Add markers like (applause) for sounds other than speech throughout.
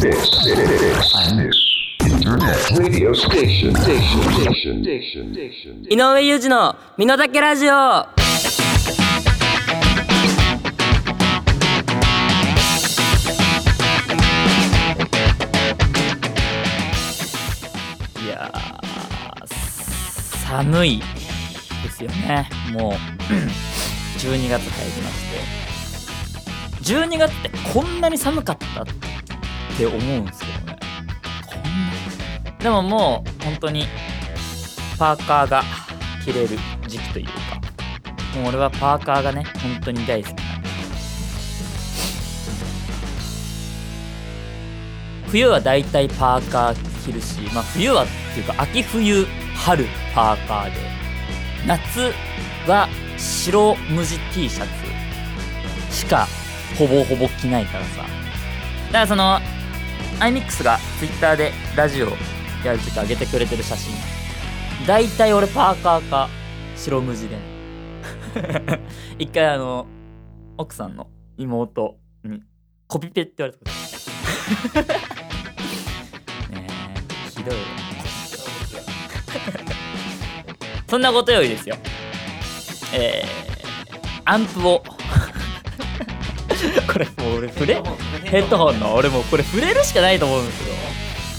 井上裕二の「美濃岳ラジオ」いや寒いですよねもう12月入りまして。12月ってこんなに寒かったって思うんですけどね。でももう本当にパーカーが着れる時期というかもう俺はパーカーがね本当に大好きなんで冬はだいたいパーカー着るしまあ冬はっていうか秋冬春パーカーで夏は白無地 T シャツしかほぼほぼ着ないからさ。だからその iMix が Twitter でラジオやるとき上げてくれてる写真。大体俺パーカーか白無地で。(laughs) 一回あの奥さんの妹にコピペって言われたこと。(laughs) ねえひどいよそんなことよりですよ。えー、アンプを。(laughs) これもう俺触れヘッドホンの俺もこれ触れるしかないと思うんですけど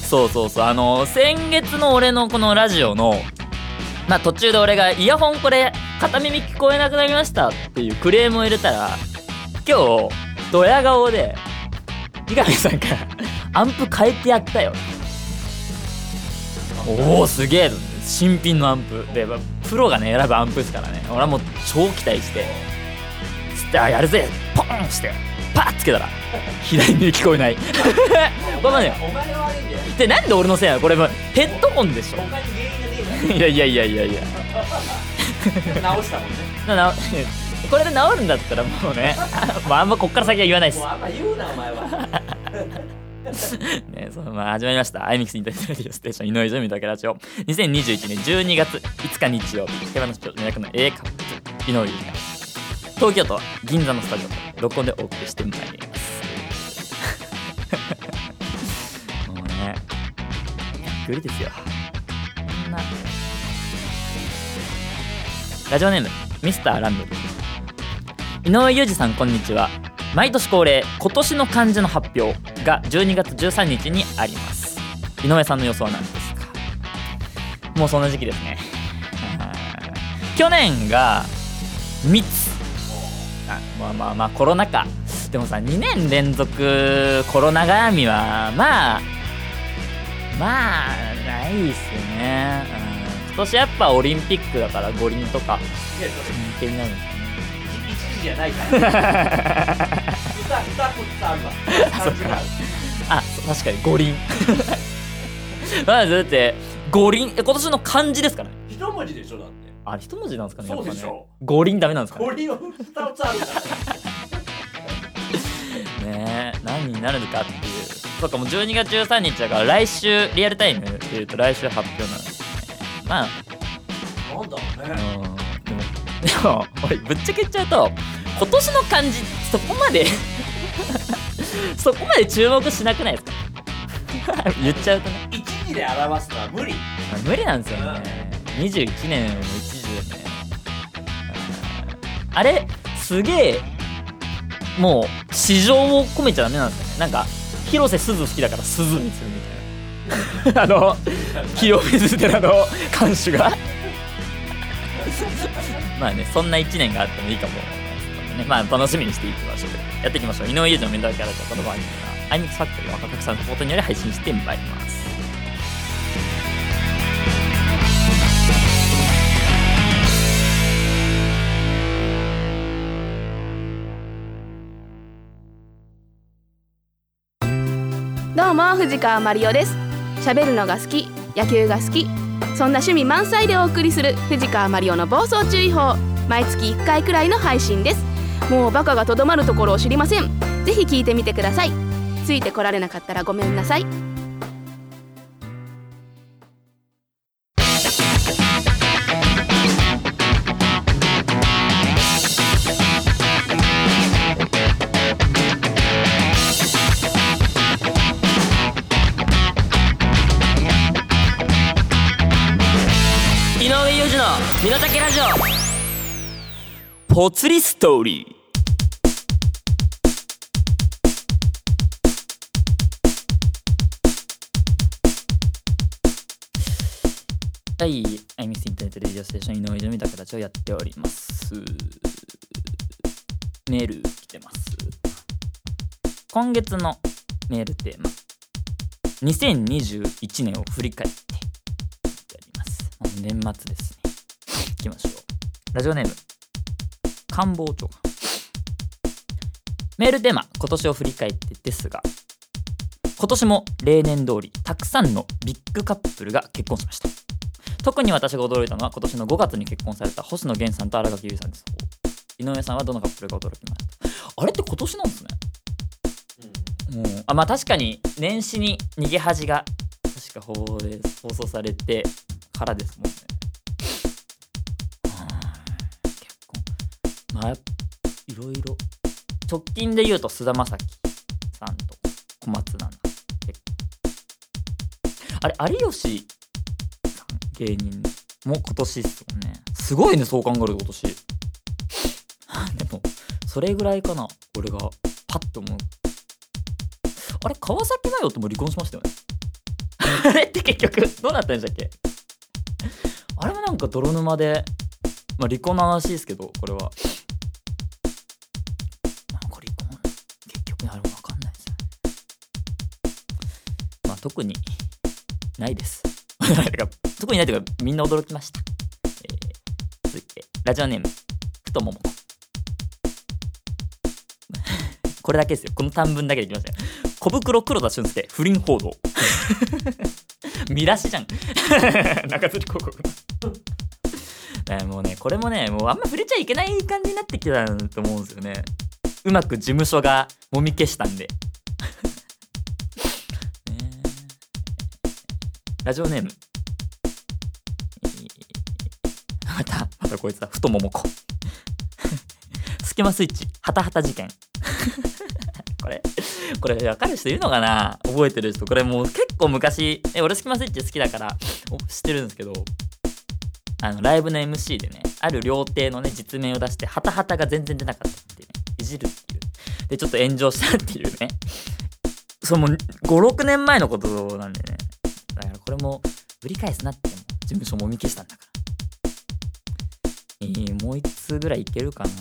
そうそうそう。あの先月の俺のこのラジオのまあ途中で俺がイヤホンこれ片耳聞こえなくなりましたっていうクレームを入れたら今日ドヤ顔で三上さんからアンプ変えてやったよ。おおすげえ。新品のアンプ。でプロがね選ぶアンプですからね。俺はもう超期待して。つってあやるぜ。ポンして。パッつけたら左に聞こえない。(laughs) これまでお前が悪いんだよ。でなんで俺のせいなの？これヘッドホンでしょ。いやいやいやいやいや。直したもんね。これで治るんだったらもうね (laughs) まああんまこっから先は言わないです。あんま言うなお前は。(laughs) ね、そのまあ始まりました。アイミックスインターネットラジオステーション井上泉だけラジオ。2021年12月5日日曜日、手放し町の役の A カップ、井上裕二が東京都銀座のスタジオ。で録音でお送りしてまいります。もうね、びっくりですよ。こんな。ラジオネーム、ミスターランドリー。井上裕二さん、こんにちは。毎年恒例今年の漢字の発表が12月13日にあります井上さんの予想なんですか？もうそんな時期ですね去年が密あまあまあまあコロナ禍。でもさ2年連続コロナ絡みはまあまあないっすね、うん、今年やっぱオリンピックだから五輪とか。人気になるんですかね一時じゃないから歌歌くってあるあ確かに五輪まあだって五輪え今年の漢字ですからね一文字でしょだってあれ一文字なんですかねそうでしょ。五輪ダメなんですかね。鳥を二つある。か (laughs) らねえ何になるのかっていう。そうかもう12月13日だから来週リアルタイムでいうと来週発表なんですね。まあ。なんだろうね。うんでもでも俺ぶっちゃけ言っちゃうと今年の漢字そこまで (laughs) そこまで注目しなくないですか？(laughs) 言っちゃうとね。一時で表すのは無理。まあ無理なんですよね。21年の一時でねあれすげえもう市場を込めちゃダメなんですね。なんか広瀬すず好きだからすずにするみたいな。(laughs) あの清水寺の館主が。(laughs) まあねそんな1年があってもいいかも思いますのでね。まあ楽しみにしていきましょう。やっていきましょう。井上裕二のメンタルキャラクターこの番組はアイミックスファクトリー若角さんのポートにより配信してまいります。どうも藤川マリオです。喋るのが好き野球が好きそんな趣味満載でお送りする藤川マリオの暴走注意報毎月1回くらいの配信です。もうバカがとどまるところを知りません。ぜひ聞いてみてください。ついてこられなかったらごめんなさい。ぽつりストーリーはい、アイミスインターネットレディオステーション井上泉高たちをやっております。メール来てます。今月のメールテーマ、2021年を振り返ってやります。年末ですね。いきましょう。ラジオネーム、官房長。官。メールテーマ、今年を振り返ってですが、今年も例年通り、たくさんのビッグカップルが結婚しました。特に私が驚いたのは今年の5月に結婚された星野源さんと新垣結衣さんです。井上さんはどのカップルが驚きました？あれって今年なんですね。うん。あまあ確かに年始に逃げ恥が確か放送されてからですもんねあいろいろ。直近で言うと菅田将暉さんと小松菜奈。あれ有吉さん芸人も今年っすよね。すごいねそう考えると今年でもそれぐらいかな俺が。パッと思う。あれ川崎麻世とも離婚しましたよね。あれって結局どうなったんでしたっけ？あれもなんか泥沼でまあ離婚の話ですけどこれは。特にないです。(laughs) 特にないというかみんな驚きました、えー続いてラジオネームふともも。こ (laughs) これだけですよ。この短文だけでいきましたよ小袋黒田俊介不倫報道。(laughs) 見出しじゃん。中吊り広告もうねこれもねもうあんま触れちゃいけない感じになってきたと思うんですよね。うまく事務所がもみ消したんで。ラジオネーム。またまたこいつだ。太ももこ。スケマスイッチ。ハタハタ事件。(laughs) これこれ分かる人いるのかな？覚えてる人。これもう結構昔。え俺スキマスイッチ好きだから知ってるんですけど。あのライブの MC でねある料亭のね実名を出してハタハタが全然出なかったっていうね。いじるっていう。でちょっと炎上したっていうね。そうもう56年前のことなんでね。これもぶり返すなっても事務所もみ消したんだからえー、もう一通ぐらいいけるかな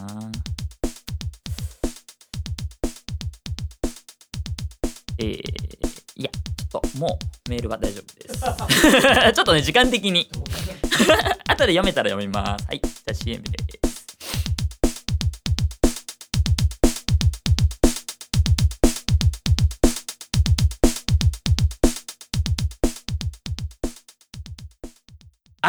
えー、いや、ちょっともうメールは大丈夫です。(laughs) (laughs) ちょっとね、時間的に。(laughs) 後で読めたら読みます。はい、じゃあ CM で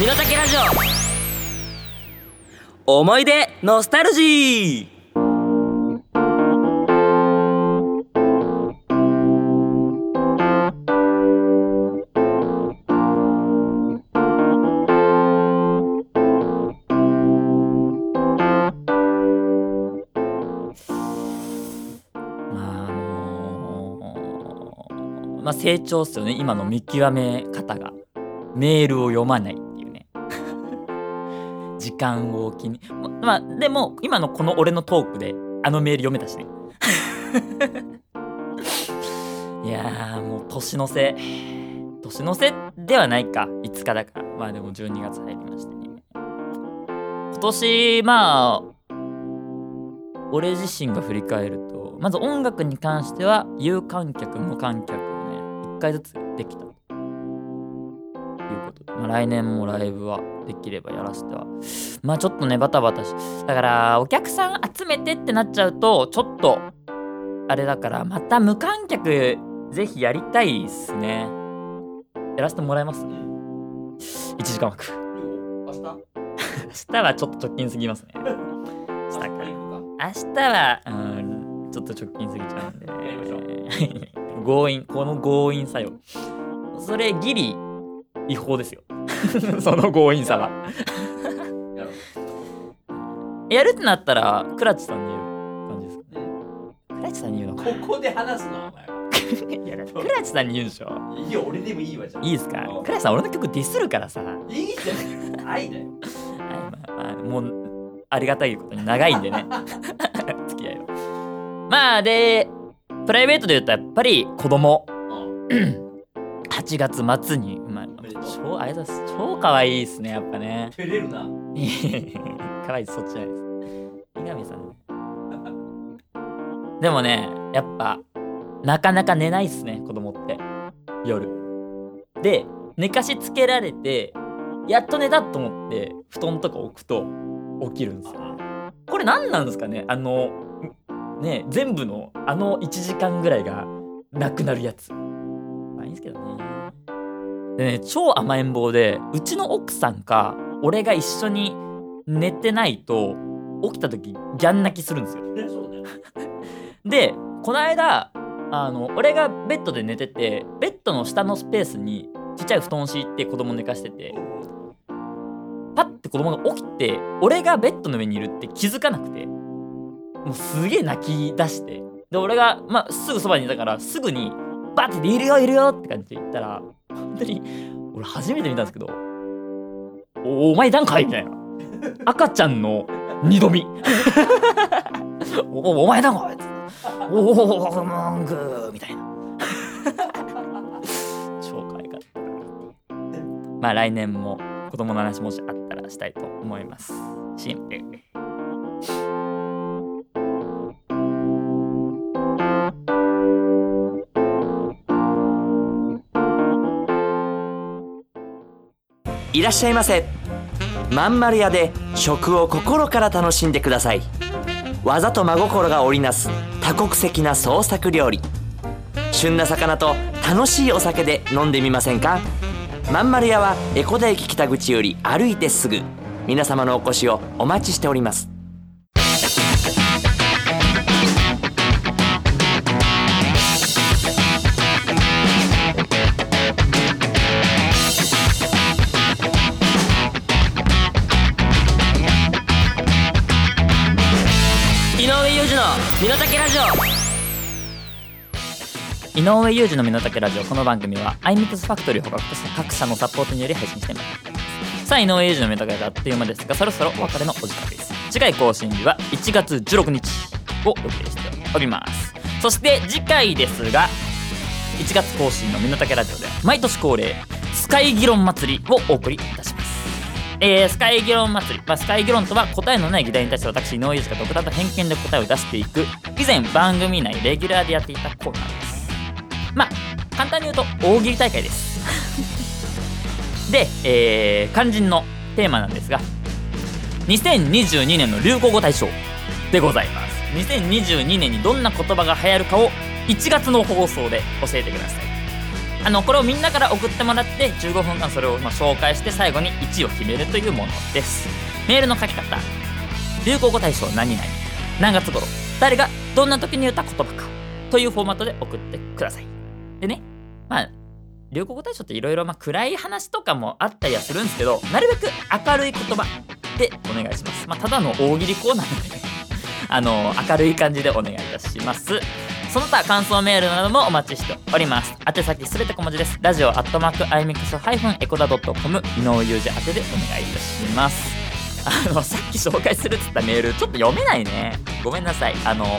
身の丈ラジオ。思い出ノスタルジー。まああのーまあ成長っすよね。今の見極め方が。メールを読まない。時間を気にまあでも今のこの俺のトークであのメール読めたしね。(laughs) いやーもう年の瀬。年の瀬ではないか。5日だから。まあでも12月入りましてね。今年まあ俺自身が振り返るとまず音楽に関しては有観客無観客をね1回ずつできた、まあ、来年もライブはできればやらせては。まあちょっとねバタバタしだからお客さん集めてってなっちゃうとちょっとあれだからまた無観客ぜひやりたいっすね。やらせてもらえます？1時間枠。明日？明日はちょっと直近すぎますね。(laughs) 明日か。明日はうんちょっと直近すぎちゃうんで、やりましょう。(laughs) 強引。この強引さよ。それギリ違法ですよ (laughs) その強引さは (laughs) やるってなったらクラッチさんに言う感じですかね。クラッチさんに言うのか。ここで話すなお前は。(laughs) いやクラッチさんに言うんでしょ。いいよ俺でもいいわじゃあ。いいですか？うん。クラッチさん俺の曲ディスるからさ、はいいいじゃん。愛だよ。まあまあ、もうありがたいことに長いんでね。付き合いは。まあでプライベートで言うとやっぱり子供。(clears throat) 8月末に超ありがとうございます超可愛いですねやっぱね。照れるな。(laughs) 可愛いそっちじゃないです三上さんね。(laughs) でもねやっぱなかなか寝ないっすね子供って。夜。で寝かしつけられてやっと寝たと思って布団とか置くと起きるんですよ。これ何なんですかねあのね全部のあの1時間ぐらいがなくなるやつ。まあいいんですけどねでね超甘えん坊でうちの奥さんか俺が一緒に寝てないと起きた時ギャン泣きするんですよ。(laughs) でこの間あの俺がベッドで寝ててベッドの下のスペースにちっちゃい布団を敷いて子供寝かしててパッて子供が起きて俺がベッドの上にいるって気づかなくてもうすげえ泣き出してで俺が、まあ、すぐそばにいたからすぐにバッて「いるよいるよ」って感じで言ったら本当に俺初めて見たんですけど「おお前なんか?」みたいな。赤ちゃんの二度見。おおお前だこい？つおおモングーみたいな超可愛かったまあ来年も子供の話もしあったらしたいと思いますシンプルいらっしゃいませ。まんまる屋で食を心から楽しんでください。技と真心が織りなす多国籍な創作料理。旬な魚と楽しいお酒で飲んでみませんか？まんまる屋は江古田駅北口より歩いてすぐ。皆様のお越しをお待ちしております。井上裕二の身の丈ラジオ。この番組は iMix ファクトリーを他各社のサポートにより配信してまいります。さあ井上裕二の身の丈ラジオあっという間ですがそろそろお別れのお時間です。次回更新日は1月16日を予定しております。そして次回ですが1月更新の身の丈ラジオで毎年恒例スカイ議論祭りをお送りいたします。えースカイ議論祭り、まあ、スカイ議論とは答えのない議題に対して私井上裕二が独断と偏見で答えを出していく。以前番組内レギュラーでやっていたコーナー。簡単に言うと大喜利大会です。(laughs) で、えー肝心のテーマなんですが2022年の流行語大賞でございます。2022年にどんな言葉が流行るかを1月の放送で教えてください。あのこれをみんなから送ってもらって15分間それをま紹介して最後に1位を決めるというものです。メールの書き方。流行語大賞何々。何月頃。誰がどんな時に言った言葉か。というフォーマットで送ってください。でねまあ流行語大賞っていろいろ暗い話とかもあったりはするんですけどなるべく明るい言葉でお願いします。まあただの大喜利コーナーなので (laughs) あの明るい感じでお願いいたします。その他感想メールなどもお待ちしております。宛先すべて小文字です。ラジオアットマークアイミックスハイフンエコダドットコム井上裕二宛てでお願いいたします。あのさっき紹介するっつったメールちょっと読めないね。ごめんなさい。あのうん。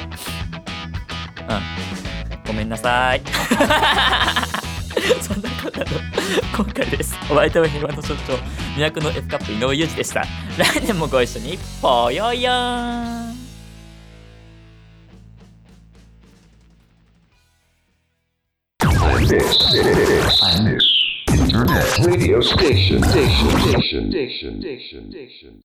ごめんなさい。(laughs) (laughs) そんなことで今回です。お相手は平和の所長魅惑の F カップ井上裕二でした。来年もご一緒にぽよよーん